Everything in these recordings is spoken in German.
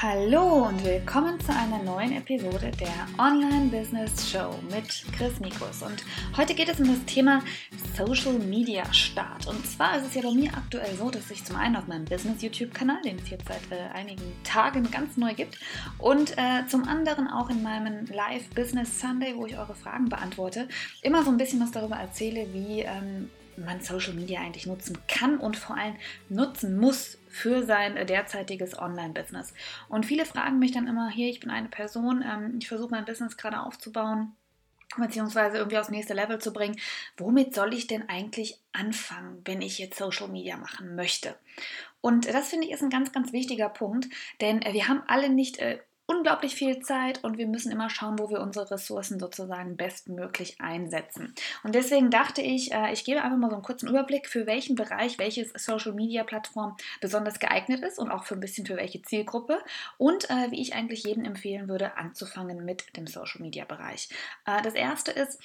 Hallo und willkommen zu einer neuen Episode der Online Business Show mit Chris Mikus. Und heute geht es um das Thema Social Media Start. Und zwar ist es ja bei mir aktuell so, dass ich zum einen auf meinem Business YouTube-Kanal, den es jetzt seit äh, einigen Tagen ganz neu gibt, und äh, zum anderen auch in meinem Live Business Sunday, wo ich eure Fragen beantworte, immer so ein bisschen was darüber erzähle, wie ähm, man Social Media eigentlich nutzen kann und vor allem nutzen muss für sein derzeitiges Online-Business. Und viele fragen mich dann immer, hier, ich bin eine Person, ähm, ich versuche mein Business gerade aufzubauen beziehungsweise irgendwie aufs nächste Level zu bringen. Womit soll ich denn eigentlich anfangen, wenn ich jetzt Social Media machen möchte? Und das finde ich ist ein ganz, ganz wichtiger Punkt, denn wir haben alle nicht äh, unglaublich viel Zeit und wir müssen immer schauen, wo wir unsere Ressourcen sozusagen bestmöglich einsetzen. Und deswegen dachte ich, äh, ich gebe einfach mal so einen kurzen Überblick, für welchen Bereich welches Social Media Plattform besonders geeignet ist und auch für ein bisschen für welche Zielgruppe und äh, wie ich eigentlich jedem empfehlen würde, anzufangen mit dem Social Media Bereich. Äh, das erste ist,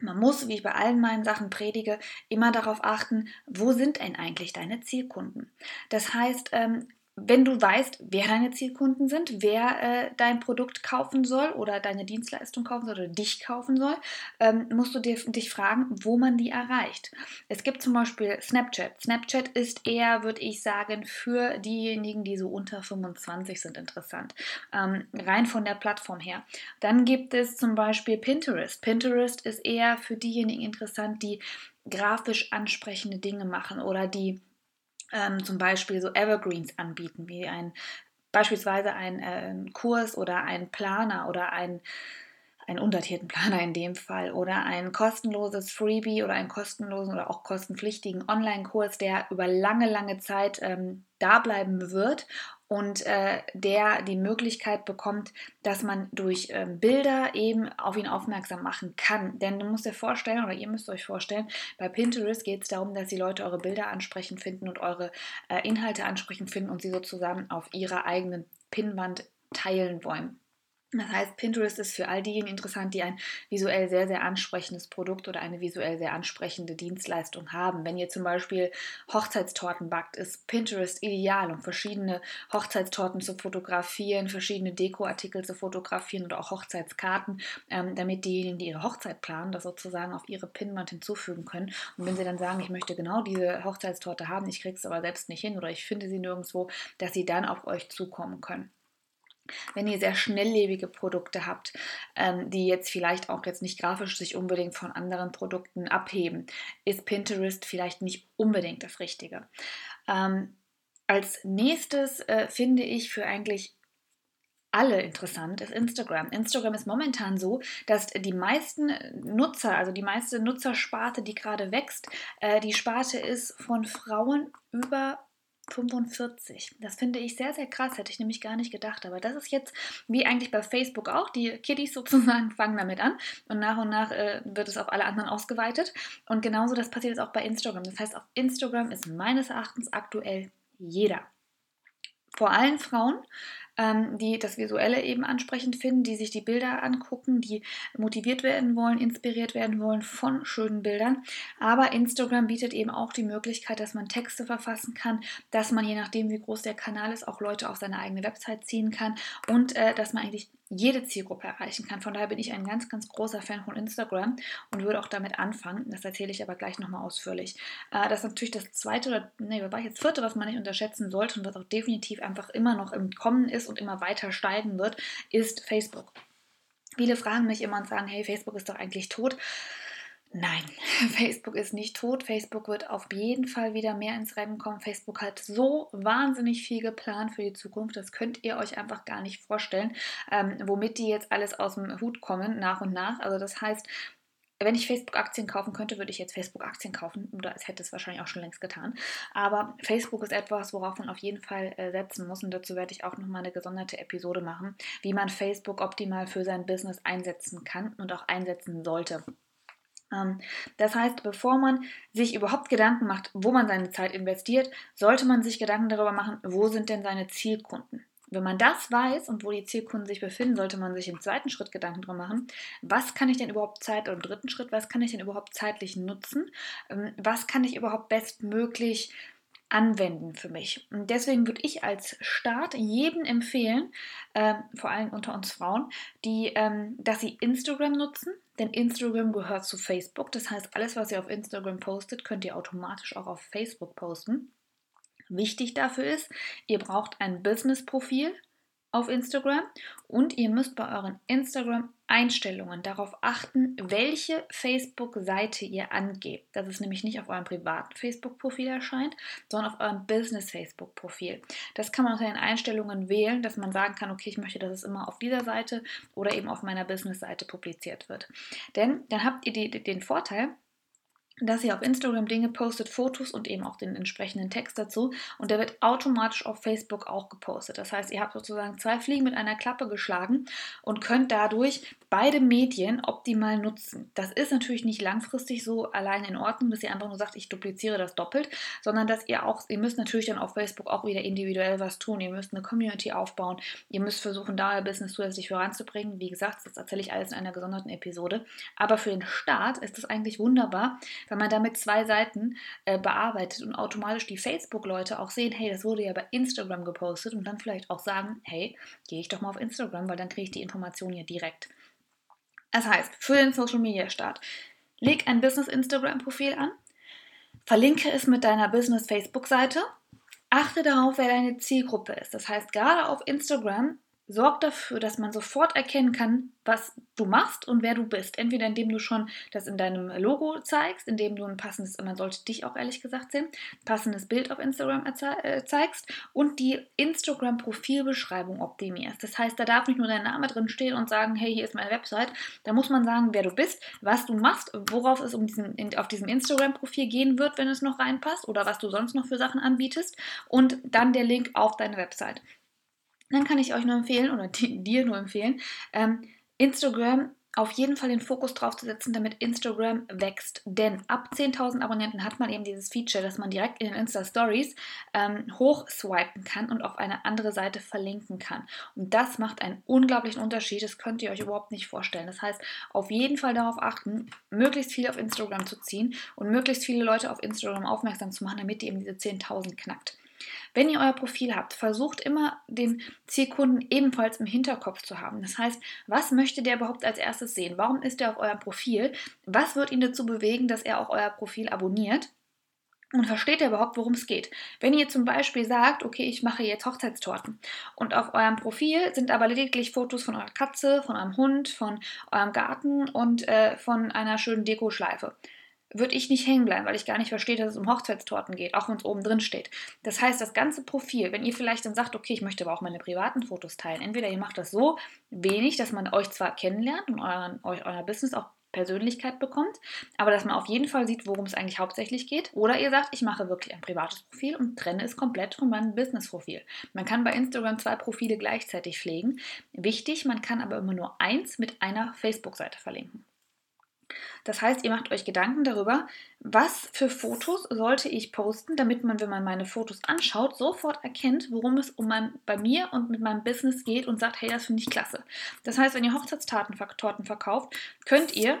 man muss, wie ich bei allen meinen Sachen predige, immer darauf achten, wo sind denn eigentlich deine Zielkunden? Das heißt, ähm, wenn du weißt, wer deine Zielkunden sind, wer äh, dein Produkt kaufen soll oder deine Dienstleistung kaufen soll oder dich kaufen soll, ähm, musst du dir, dich fragen, wo man die erreicht. Es gibt zum Beispiel Snapchat. Snapchat ist eher, würde ich sagen, für diejenigen, die so unter 25 sind, interessant. Ähm, rein von der Plattform her. Dann gibt es zum Beispiel Pinterest. Pinterest ist eher für diejenigen interessant, die grafisch ansprechende Dinge machen oder die ähm, zum Beispiel so Evergreens anbieten, wie ein beispielsweise ein äh, Kurs oder ein Planer oder ein einen undatierten Planer in dem Fall oder ein kostenloses Freebie oder einen kostenlosen oder auch kostenpflichtigen Online-Kurs, der über lange, lange Zeit ähm, da bleiben wird und äh, der die Möglichkeit bekommt, dass man durch äh, Bilder eben auf ihn aufmerksam machen kann. Denn du musst dir vorstellen, oder ihr müsst euch vorstellen, bei Pinterest geht es darum, dass die Leute eure Bilder ansprechend finden und eure äh, Inhalte ansprechend finden und sie sozusagen auf ihrer eigenen Pinnwand teilen wollen. Das heißt, Pinterest ist für all diejenigen interessant, die ein visuell sehr, sehr ansprechendes Produkt oder eine visuell sehr ansprechende Dienstleistung haben. Wenn ihr zum Beispiel Hochzeitstorten backt, ist Pinterest ideal, um verschiedene Hochzeitstorten zu fotografieren, verschiedene Dekoartikel zu fotografieren oder auch Hochzeitskarten, ähm, damit diejenigen, die ihre Hochzeit planen, das sozusagen auf ihre Pinnwand hinzufügen können. Und wenn sie dann sagen, ich möchte genau diese Hochzeitstorte haben, ich kriege es aber selbst nicht hin oder ich finde sie nirgendwo, dass sie dann auf euch zukommen können. Wenn ihr sehr schnelllebige Produkte habt, ähm, die jetzt vielleicht auch jetzt nicht grafisch sich unbedingt von anderen Produkten abheben, ist Pinterest vielleicht nicht unbedingt das Richtige. Ähm, als nächstes äh, finde ich für eigentlich alle interessant ist Instagram. Instagram ist momentan so, dass die meisten Nutzer, also die meiste Nutzersparte, die gerade wächst, äh, die Sparte ist von Frauen über 45. Das finde ich sehr, sehr krass, hätte ich nämlich gar nicht gedacht. Aber das ist jetzt, wie eigentlich bei Facebook auch, die Kiddies sozusagen fangen damit an und nach und nach äh, wird es auf alle anderen ausgeweitet. Und genauso das passiert jetzt auch bei Instagram. Das heißt, auf Instagram ist meines Erachtens aktuell jeder. Vor allem Frauen, ähm, die das Visuelle eben ansprechend finden, die sich die Bilder angucken, die motiviert werden wollen, inspiriert werden wollen von schönen Bildern. Aber Instagram bietet eben auch die Möglichkeit, dass man Texte verfassen kann, dass man je nachdem, wie groß der Kanal ist, auch Leute auf seine eigene Website ziehen kann und äh, dass man eigentlich jede Zielgruppe erreichen kann. Von daher bin ich ein ganz, ganz großer Fan von Instagram und würde auch damit anfangen. Das erzähle ich aber gleich nochmal ausführlich. Äh, das ist natürlich das zweite oder, nee, war jetzt vierte, was man nicht unterschätzen sollte und was auch definitiv einfach immer noch im Kommen ist und immer weiter steigen wird, ist Facebook. Viele fragen mich immer und sagen, hey, Facebook ist doch eigentlich tot. Nein, Facebook ist nicht tot. Facebook wird auf jeden Fall wieder mehr ins Rennen kommen. Facebook hat so wahnsinnig viel geplant für die Zukunft. Das könnt ihr euch einfach gar nicht vorstellen, ähm, womit die jetzt alles aus dem Hut kommen, nach und nach. Also das heißt, wenn ich Facebook-Aktien kaufen könnte, würde ich jetzt Facebook-Aktien kaufen. Oder es hätte es wahrscheinlich auch schon längst getan. Aber Facebook ist etwas, worauf man auf jeden Fall äh, setzen muss. Und dazu werde ich auch nochmal eine gesonderte Episode machen, wie man Facebook optimal für sein Business einsetzen kann und auch einsetzen sollte. Ähm, das heißt, bevor man sich überhaupt Gedanken macht, wo man seine Zeit investiert, sollte man sich Gedanken darüber machen, wo sind denn seine Zielkunden. Wenn man das weiß und wo die Zielkunden sich befinden, sollte man sich im zweiten Schritt Gedanken darüber machen, was kann ich denn überhaupt Zeit, oder im dritten Schritt, was kann ich denn überhaupt zeitlich nutzen, ähm, was kann ich überhaupt bestmöglich anwenden für mich. Und deswegen würde ich als Start jedem empfehlen, äh, vor allem unter uns Frauen, die, ähm, dass sie Instagram nutzen. Denn Instagram gehört zu Facebook. Das heißt, alles, was ihr auf Instagram postet, könnt ihr automatisch auch auf Facebook posten. Wichtig dafür ist, ihr braucht ein Business-Profil auf Instagram und ihr müsst bei euren Instagram-Einstellungen darauf achten, welche Facebook-Seite ihr angebt. Dass es nämlich nicht auf eurem privaten Facebook-Profil erscheint, sondern auf eurem Business-Facebook-Profil. Das kann man unter den Einstellungen wählen, dass man sagen kann, okay, ich möchte, dass es immer auf dieser Seite oder eben auf meiner Business-Seite publiziert wird. Denn dann habt ihr die, den Vorteil, dass ihr auf Instagram Dinge postet, Fotos und eben auch den entsprechenden Text dazu. Und der wird automatisch auf Facebook auch gepostet. Das heißt, ihr habt sozusagen zwei Fliegen mit einer Klappe geschlagen und könnt dadurch beide Medien optimal nutzen. Das ist natürlich nicht langfristig so allein in Ordnung, dass ihr einfach nur sagt, ich dupliziere das doppelt, sondern dass ihr auch, ihr müsst natürlich dann auf Facebook auch wieder individuell was tun. Ihr müsst eine Community aufbauen. Ihr müsst versuchen, da euer Business zusätzlich voranzubringen. Wie gesagt, das erzähle ich alles in einer gesonderten Episode. Aber für den Start ist das eigentlich wunderbar, wenn man damit zwei Seiten äh, bearbeitet und automatisch die Facebook-Leute auch sehen, hey, das wurde ja bei Instagram gepostet und dann vielleicht auch sagen, hey, gehe ich doch mal auf Instagram, weil dann kriege ich die Information ja direkt. Das heißt, für den Social Media Start, leg ein Business Instagram Profil an, verlinke es mit deiner Business Facebook Seite, achte darauf, wer deine Zielgruppe ist. Das heißt, gerade auf Instagram sorgt dafür, dass man sofort erkennen kann, was du machst und wer du bist. Entweder indem du schon das in deinem Logo zeigst, indem du ein passendes, man sollte dich auch ehrlich gesagt sehen, passendes Bild auf Instagram äh, zeigst und die Instagram-Profilbeschreibung optimierst. Das heißt, da darf nicht nur dein Name drin stehen und sagen, hey, hier ist meine Website. Da muss man sagen, wer du bist, was du machst, worauf es um diesen, auf diesem Instagram-Profil gehen wird, wenn es noch reinpasst oder was du sonst noch für Sachen anbietest und dann der Link auf deine Website dann kann ich euch nur empfehlen oder dir nur empfehlen, ähm, Instagram auf jeden Fall den Fokus drauf zu setzen, damit Instagram wächst. Denn ab 10.000 Abonnenten hat man eben dieses Feature, dass man direkt in den Insta-Stories ähm, hochswipen kann und auf eine andere Seite verlinken kann. Und das macht einen unglaublichen Unterschied. Das könnt ihr euch überhaupt nicht vorstellen. Das heißt, auf jeden Fall darauf achten, möglichst viel auf Instagram zu ziehen und möglichst viele Leute auf Instagram aufmerksam zu machen, damit ihr eben diese 10.000 knackt. Wenn ihr euer Profil habt, versucht immer den Zielkunden ebenfalls im Hinterkopf zu haben. Das heißt, was möchte der überhaupt als erstes sehen? Warum ist er auf eurem Profil? Was wird ihn dazu bewegen, dass er auch euer Profil abonniert? Und versteht er überhaupt, worum es geht? Wenn ihr zum Beispiel sagt, okay, ich mache jetzt Hochzeitstorten und auf eurem Profil sind aber lediglich Fotos von eurer Katze, von eurem Hund, von eurem Garten und äh, von einer schönen Dekoschleife, würde ich nicht hängen bleiben, weil ich gar nicht verstehe, dass es um Hochzeitstorten geht, auch wenn es oben drin steht. Das heißt, das ganze Profil, wenn ihr vielleicht dann sagt, okay, ich möchte aber auch meine privaten Fotos teilen, entweder ihr macht das so wenig, dass man euch zwar kennenlernt und euren, euch, euer Business auch Persönlichkeit bekommt, aber dass man auf jeden Fall sieht, worum es eigentlich hauptsächlich geht. Oder ihr sagt, ich mache wirklich ein privates Profil und trenne es komplett von meinem Business-Profil. Man kann bei Instagram zwei Profile gleichzeitig pflegen. Wichtig, man kann aber immer nur eins mit einer Facebook-Seite verlinken. Das heißt, ihr macht euch Gedanken darüber, was für Fotos sollte ich posten, damit man, wenn man meine Fotos anschaut, sofort erkennt, worum es um mein, bei mir und mit meinem Business geht und sagt, hey, das finde ich klasse. Das heißt, wenn ihr Hochzeitstorten verkauft, könnt ihr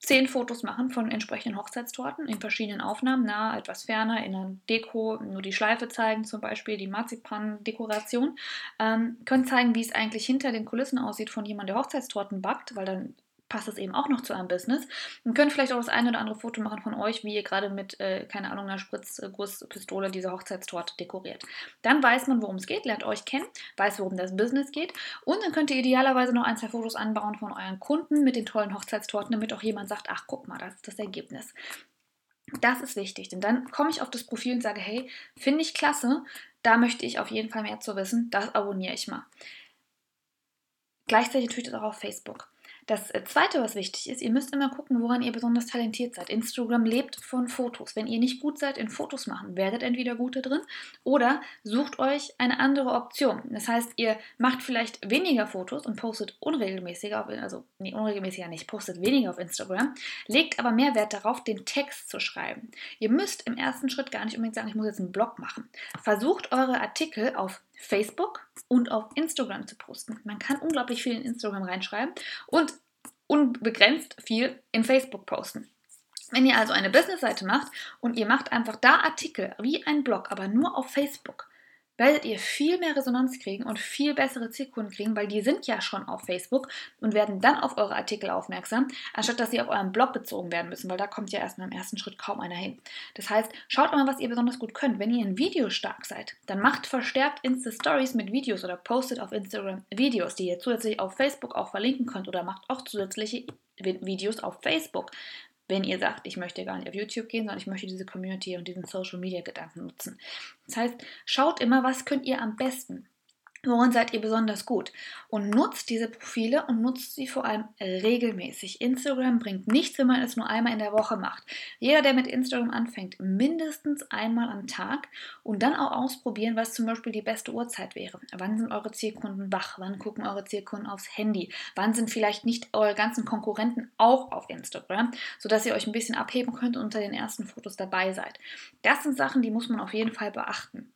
zehn Fotos machen von entsprechenden Hochzeitstorten in verschiedenen Aufnahmen, nah, etwas ferner, in einer Deko, nur die Schleife zeigen, zum Beispiel die Marzipan-Dekoration. Ähm, könnt zeigen, wie es eigentlich hinter den Kulissen aussieht von jemandem, der Hochzeitstorten backt, weil dann passt es eben auch noch zu eurem Business. Und könnt vielleicht auch das eine oder andere Foto machen von euch, wie ihr gerade mit, äh, keine Ahnung, einer Spritzgusspistole diese Hochzeitstorte dekoriert. Dann weiß man, worum es geht, lernt euch kennen, weiß, worum das Business geht. Und dann könnt ihr idealerweise noch ein, zwei Fotos anbauen von euren Kunden mit den tollen Hochzeitstorten, damit auch jemand sagt, ach, guck mal, das ist das Ergebnis. Das ist wichtig, denn dann komme ich auf das Profil und sage, hey, finde ich klasse, da möchte ich auf jeden Fall mehr zu wissen, das abonniere ich mal. Gleichzeitig tue ich das auch auf Facebook. Das äh, Zweite, was wichtig ist, ihr müsst immer gucken, woran ihr besonders talentiert seid. Instagram lebt von Fotos. Wenn ihr nicht gut seid in Fotos machen, werdet entweder gute drin oder sucht euch eine andere Option. Das heißt, ihr macht vielleicht weniger Fotos und postet unregelmäßiger, also nee, unregelmäßiger nicht, postet weniger auf Instagram, legt aber mehr Wert darauf, den Text zu schreiben. Ihr müsst im ersten Schritt gar nicht unbedingt sagen, ich muss jetzt einen Blog machen. Versucht eure Artikel auf Facebook und auf Instagram zu posten. Man kann unglaublich viel in Instagram reinschreiben und unbegrenzt viel in Facebook posten. Wenn ihr also eine Businessseite macht und ihr macht einfach da Artikel wie ein Blog, aber nur auf Facebook, werdet ihr viel mehr Resonanz kriegen und viel bessere Zielkunden kriegen, weil die sind ja schon auf Facebook und werden dann auf eure Artikel aufmerksam, anstatt dass sie auf euren Blog bezogen werden müssen, weil da kommt ja erstmal im ersten Schritt kaum einer hin. Das heißt, schaut mal, was ihr besonders gut könnt. Wenn ihr in Videos stark seid, dann macht verstärkt Insta-Stories mit Videos oder postet auf Instagram Videos, die ihr zusätzlich auf Facebook auch verlinken könnt oder macht auch zusätzliche Videos auf Facebook wenn ihr sagt, ich möchte gar nicht auf YouTube gehen, sondern ich möchte diese Community und diesen Social Media Gedanken nutzen. Das heißt, schaut immer, was könnt ihr am besten. Worin seid ihr besonders gut? Und nutzt diese Profile und nutzt sie vor allem regelmäßig. Instagram bringt nichts, wenn man es nur einmal in der Woche macht. Jeder, der mit Instagram anfängt, mindestens einmal am Tag und dann auch ausprobieren, was zum Beispiel die beste Uhrzeit wäre. Wann sind eure Zielkunden wach? Wann gucken eure Zielkunden aufs Handy? Wann sind vielleicht nicht eure ganzen Konkurrenten auch auf Instagram, sodass ihr euch ein bisschen abheben könnt und unter den ersten Fotos dabei seid? Das sind Sachen, die muss man auf jeden Fall beachten.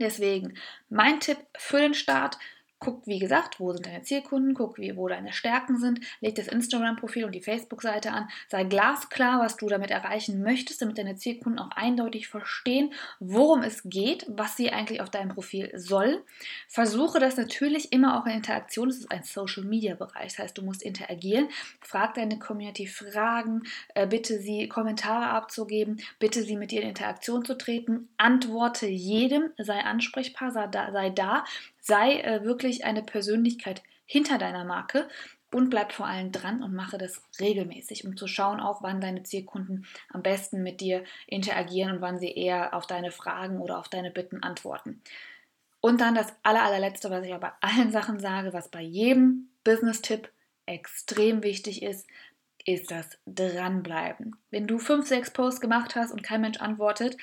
Deswegen mein Tipp für den Start, Guck, wie gesagt, wo sind deine Zielkunden, guck, wie, wo deine Stärken sind, leg das Instagram-Profil und die Facebook-Seite an, sei glasklar, was du damit erreichen möchtest, damit deine Zielkunden auch eindeutig verstehen, worum es geht, was sie eigentlich auf deinem Profil soll. Versuche das natürlich immer auch in Interaktion, das ist ein Social-Media-Bereich, das heißt, du musst interagieren, frag deine Community Fragen, äh, bitte sie Kommentare abzugeben, bitte sie mit dir in Interaktion zu treten, antworte jedem, sei ansprechbar, sei da, sei da sei äh, wirklich eine Persönlichkeit hinter deiner Marke und bleib vor allem dran und mache das regelmäßig, um zu schauen auch, wann deine Zielkunden am besten mit dir interagieren und wann sie eher auf deine Fragen oder auf deine Bitten antworten. Und dann das aller, allerletzte, was ich aber bei allen Sachen sage, was bei jedem Business-Tipp extrem wichtig ist, ist das Dranbleiben. Wenn du fünf, sechs Posts gemacht hast und kein Mensch antwortet,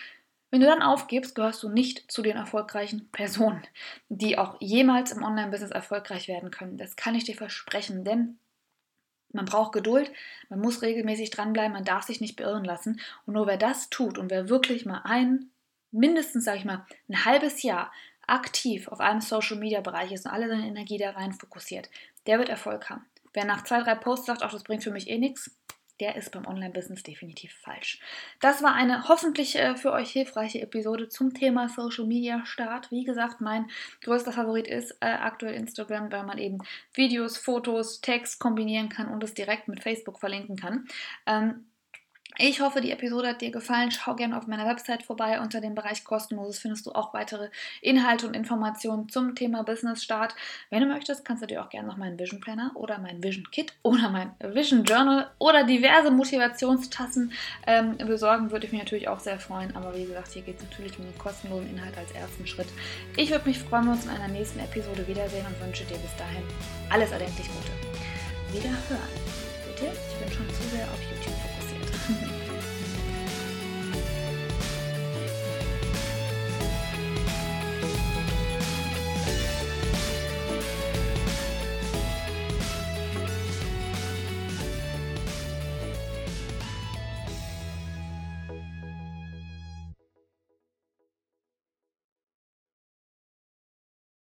wenn du dann aufgibst, gehörst du nicht zu den erfolgreichen Personen, die auch jemals im Online-Business erfolgreich werden können. Das kann ich dir versprechen, denn man braucht Geduld, man muss regelmäßig dranbleiben, man darf sich nicht beirren lassen. Und nur wer das tut und wer wirklich mal ein, mindestens, sage ich mal, ein halbes Jahr aktiv auf einem Social-Media-Bereich ist und alle seine Energie da rein fokussiert, der wird Erfolg haben. Wer nach zwei, drei Posts sagt, ach, das bringt für mich eh nichts, der ist beim Online-Business definitiv falsch. Das war eine hoffentlich äh, für euch hilfreiche Episode zum Thema Social Media Start. Wie gesagt, mein größter Favorit ist äh, aktuell Instagram, weil man eben Videos, Fotos, Text kombinieren kann und es direkt mit Facebook verlinken kann. Ähm, ich hoffe, die Episode hat dir gefallen. Schau gerne auf meiner Website vorbei. Unter dem Bereich Kostenloses findest du auch weitere Inhalte und Informationen zum Thema Business Start. Wenn du möchtest, kannst du dir auch gerne noch meinen Vision Planner oder mein Vision Kit oder mein Vision Journal oder diverse Motivationstassen ähm, besorgen. Würde ich mich natürlich auch sehr freuen. Aber wie gesagt, hier geht es natürlich um den kostenlosen Inhalt als ersten Schritt. Ich würde mich freuen, wenn wir uns in einer nächsten Episode wiedersehen und wünsche dir bis dahin alles erdenklich Gute. Wieder hören. Bitte, ich bin schon zu sehr auf YouTube fokussiert.